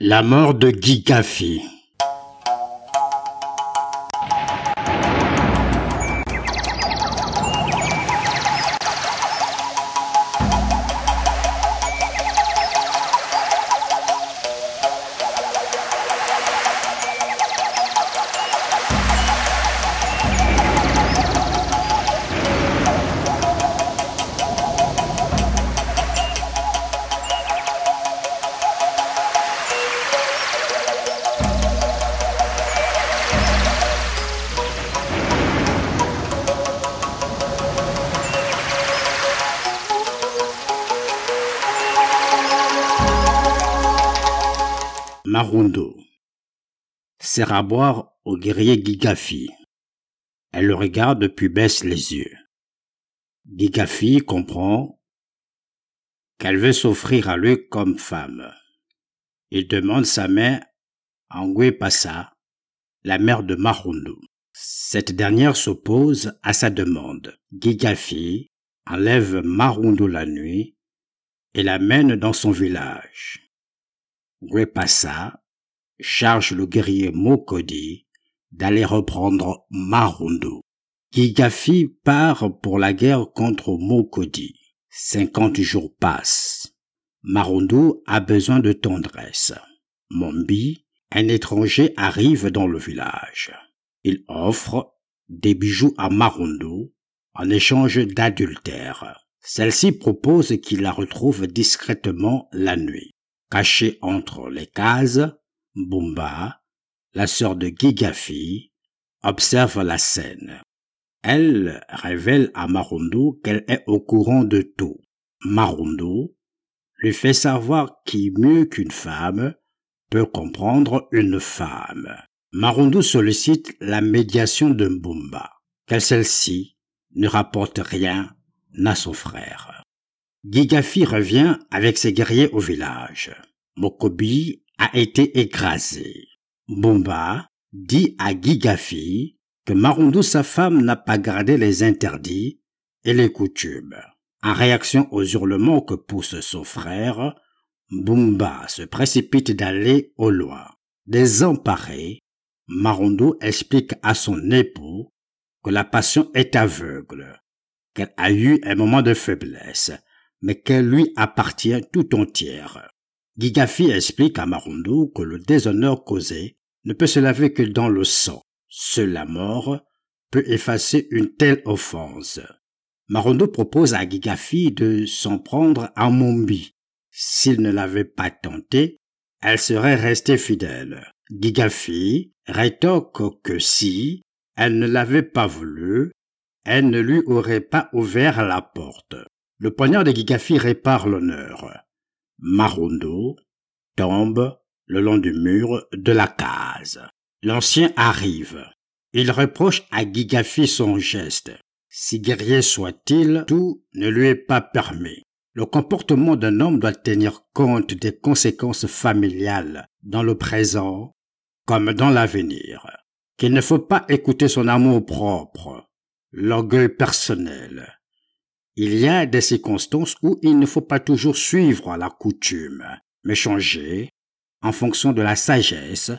La mort de Gigafi. Marundo sert à boire au guerrier Gigafi. Elle le regarde puis baisse les yeux. Gigafi comprend qu'elle veut s'offrir à lui comme femme. Il demande sa main à Passa, la mère de Marundo. Cette dernière s'oppose à sa demande. Gigafi enlève Marundo la nuit et l'amène dans son village. Guepassa charge le guerrier Mokodi d'aller reprendre Marundo. Gigafi part pour la guerre contre Mokodi. Cinquante jours passent. Marundo a besoin de tendresse. Mombi, un étranger, arrive dans le village. Il offre des bijoux à Marundo en échange d'adultère. Celle-ci propose qu'il la retrouve discrètement la nuit. Cachée entre les cases, Bumba, la sœur de Gigafi, observe la scène. Elle révèle à Marundo qu'elle est au courant de tout. Marundo lui fait savoir qui mieux qu'une femme peut comprendre une femme. Marundo sollicite la médiation de Mbumba, car celle-ci ne rapporte rien à son frère. Gigafi revient avec ses guerriers au village. Mokobi a été écrasé. Bumba dit à Gigafi que Marundu, sa femme, n'a pas gardé les interdits et les coutumes. En réaction aux hurlements que pousse son frère, Bumba se précipite d'aller au loin. Désemparé, Marundu explique à son époux que la passion est aveugle, qu'elle a eu un moment de faiblesse mais qu'elle lui appartient tout entière. Gigafi explique à Marundo que le déshonneur causé ne peut se laver que dans le sang. Seule la mort peut effacer une telle offense. Marundo propose à Gigafi de s'en prendre à Mombi. S'il ne l'avait pas tenté, elle serait restée fidèle. Gigafi rétorque que si elle ne l'avait pas voulu, elle ne lui aurait pas ouvert la porte. Le poignard de Gigafi répare l'honneur. Marundo tombe le long du mur de la case. L'ancien arrive. Il reproche à Gigafi son geste. Si guerrier soit-il, tout ne lui est pas permis. Le comportement d'un homme doit tenir compte des conséquences familiales dans le présent comme dans l'avenir. Qu'il ne faut pas écouter son amour propre, l'orgueil personnel, il y a des circonstances où il ne faut pas toujours suivre la coutume, mais changer en fonction de la sagesse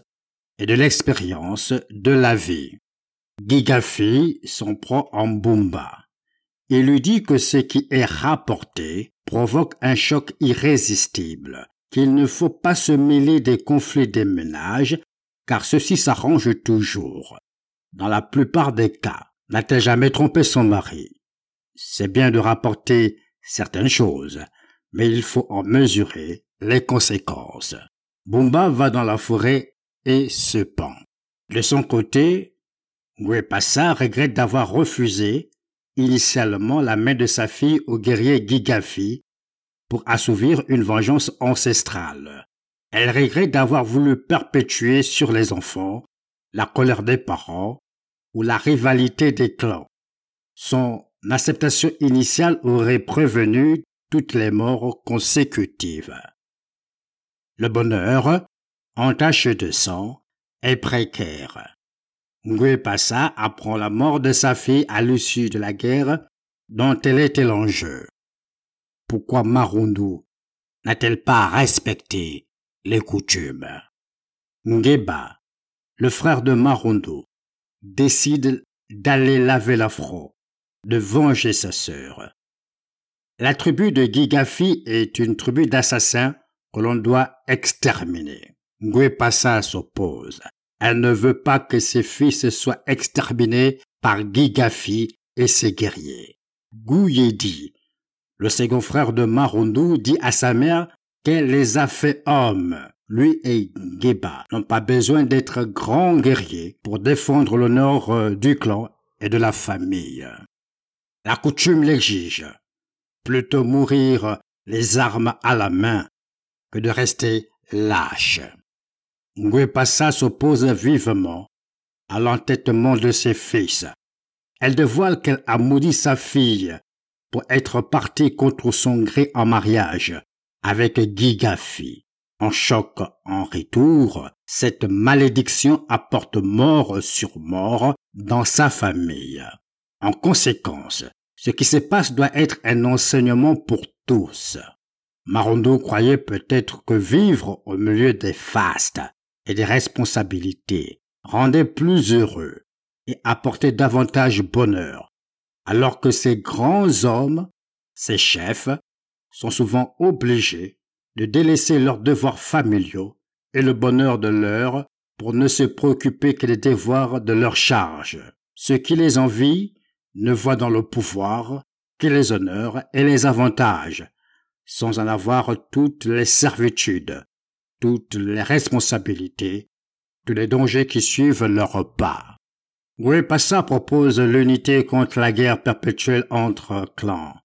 et de l'expérience de la vie. Gigafi s'en prend en Bumba. Il lui dit que ce qui est rapporté provoque un choc irrésistible, qu'il ne faut pas se mêler des conflits des ménages, car ceci s'arrange toujours. Dans la plupart des cas, n'a-t-elle jamais trompé son mari? C'est bien de rapporter certaines choses, mais il faut en mesurer les conséquences. Bumba va dans la forêt et se pend. De son côté, Guepassa regrette d'avoir refusé initialement la main de sa fille au guerrier Gigafi pour assouvir une vengeance ancestrale. Elle regrette d'avoir voulu perpétuer sur les enfants la colère des parents ou la rivalité des clans. Son L'acceptation initiale aurait prévenu toutes les morts consécutives. Le bonheur, entaché de sang, est précaire. Passa apprend la mort de sa fille à l'issue de la guerre dont elle était l'enjeu. Pourquoi Marundu n'a-t-elle pas respecté les coutumes? Ngeba, le frère de Marondo, décide d'aller laver l'affront, de venger sa sœur. La tribu de Gigafi est une tribu d'assassins que l'on doit exterminer. Nguepassa s'oppose. Elle ne veut pas que ses fils soient exterminés par Gigafi et ses guerriers. Gouyedi, le second frère de Marundu, dit à sa mère qu'elle les a fait hommes. Lui et Geba n'ont pas besoin d'être grands guerriers pour défendre l'honneur euh, du clan et de la famille. La coutume l'exige. Plutôt mourir les armes à la main que de rester lâche. Nguepassa s'oppose vivement à l'entêtement de ses fils. Elle dévoile qu'elle a maudit sa fille pour être partie contre son gré en mariage avec Gigafi. En choc en retour, cette malédiction apporte mort sur mort dans sa famille. En conséquence, ce qui se passe doit être un enseignement pour tous. Marondo croyait peut-être que vivre au milieu des fastes et des responsabilités rendait plus heureux et apportait davantage bonheur, alors que ces grands hommes, ces chefs, sont souvent obligés de délaisser leurs devoirs familiaux et le bonheur de l'heure pour ne se préoccuper que des devoirs de leur charge. Ceux qui les envient ne voient dans le pouvoir que les honneurs et les avantages, sans en avoir toutes les servitudes, toutes les responsabilités, tous les dangers qui suivent leur pas. Passa propose l'unité contre la guerre perpétuelle entre clans.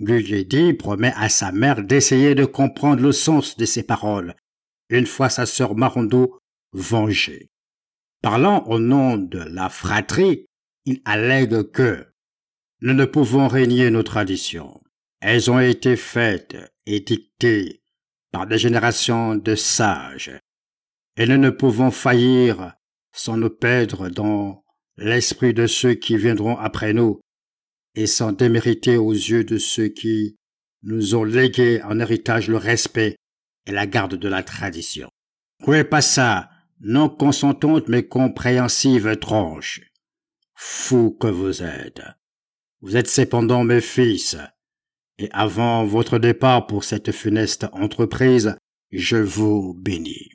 Guyedi promet à sa mère d'essayer de comprendre le sens de ses paroles, une fois sa sœur Marondo vengée. Parlant au nom de la fratrie, il allègue que nous ne pouvons régner nos traditions. Elles ont été faites et dictées par des générations de sages, et nous ne pouvons faillir sans nous perdre dans l'esprit de ceux qui viendront après nous et sans démériter aux yeux de ceux qui nous ont légué en héritage le respect et la garde de la tradition. ça, non consentante mais compréhensive tranche. Fou que vous êtes. Vous êtes cependant mes fils, et avant votre départ pour cette funeste entreprise, je vous bénis.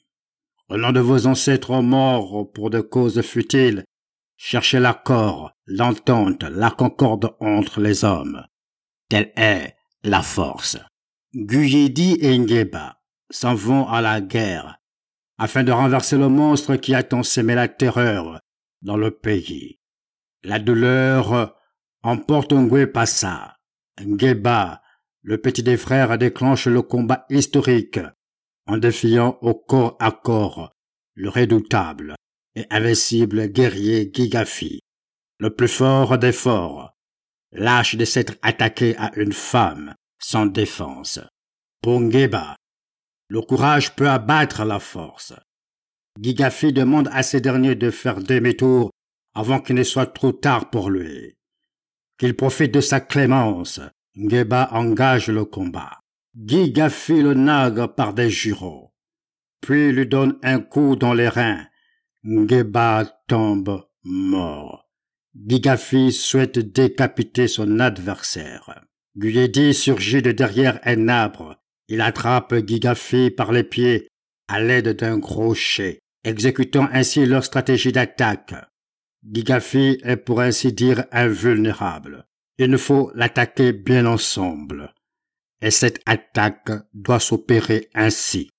Au nom de vos ancêtres morts pour de causes futiles, cherchez l'accord, l'entente, la concorde entre les hommes. Telle est la force. Guyedi et Ngeba s'en vont à la guerre afin de renverser le monstre qui a tant semé la terreur dans le pays. La douleur emporte Nguepassa. Ngeba, le petit des frères, déclenche le combat historique en défiant au corps à corps le redoutable et invincible guerrier Gigafi, le plus fort des forts, lâche de s'être attaqué à une femme sans défense. Pour Ngeba, le courage peut abattre la force. Gigafi demande à ces derniers de faire demi-tour avant qu'il ne soit trop tard pour lui. Qu'il profite de sa clémence. Ngeba engage le combat. Gigafi le nague par des jurons, puis lui donne un coup dans les reins. Ngeba tombe mort. Gigafi souhaite décapiter son adversaire. Guyedi surgit de derrière un arbre. Il attrape Gigafi par les pieds à l'aide d'un crochet, exécutant ainsi leur stratégie d'attaque. Gigafi est pour ainsi dire invulnérable. Il ne faut l'attaquer bien ensemble et cette attaque doit s'opérer ainsi.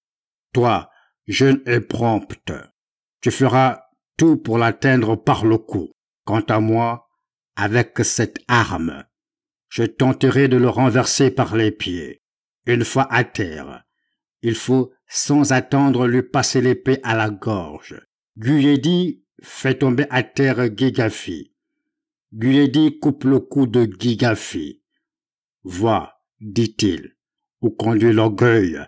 Toi, jeune et prompte, tu feras tout pour l'atteindre par le coup. Quant à moi, avec cette arme, je tenterai de le renverser par les pieds. Une fois à terre, il faut sans attendre lui passer l'épée à la gorge. Guyedi fait tomber à terre Gigafi. Guyedi coupe le cou de Gigafi. Vois, dit-il, où conduit l'orgueil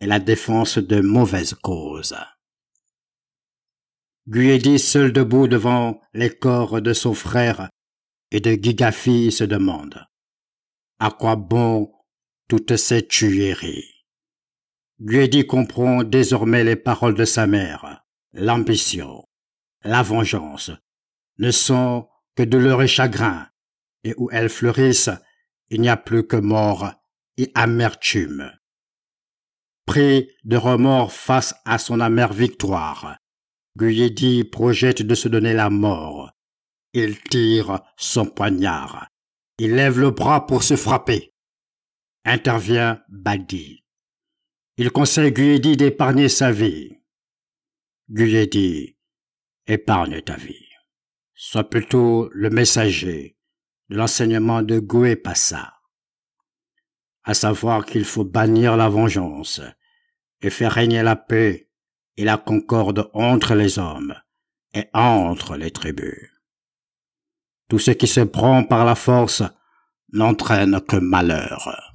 et la défense de mauvaises causes. Guyedi seul debout devant les corps de son frère et de Gigafi se demande à quoi bon toutes ces tueries? Guedi comprend désormais les paroles de sa mère. L'ambition, la vengeance ne sont que douleur et chagrin, et où elles fleurissent, il n'y a plus que mort et amertume. Pris de remords face à son amère victoire, Guyedi projette de se donner la mort. Il tire son poignard. Il lève le bras pour se frapper. Intervient Badi. Il conseille Guyedi d'épargner sa vie. Guyedi, épargne ta vie. Sois plutôt le messager de l'enseignement de Goué Passa, à savoir qu'il faut bannir la vengeance et faire régner la paix et la concorde entre les hommes et entre les tribus. Tout ce qui se prend par la force n'entraîne que malheur.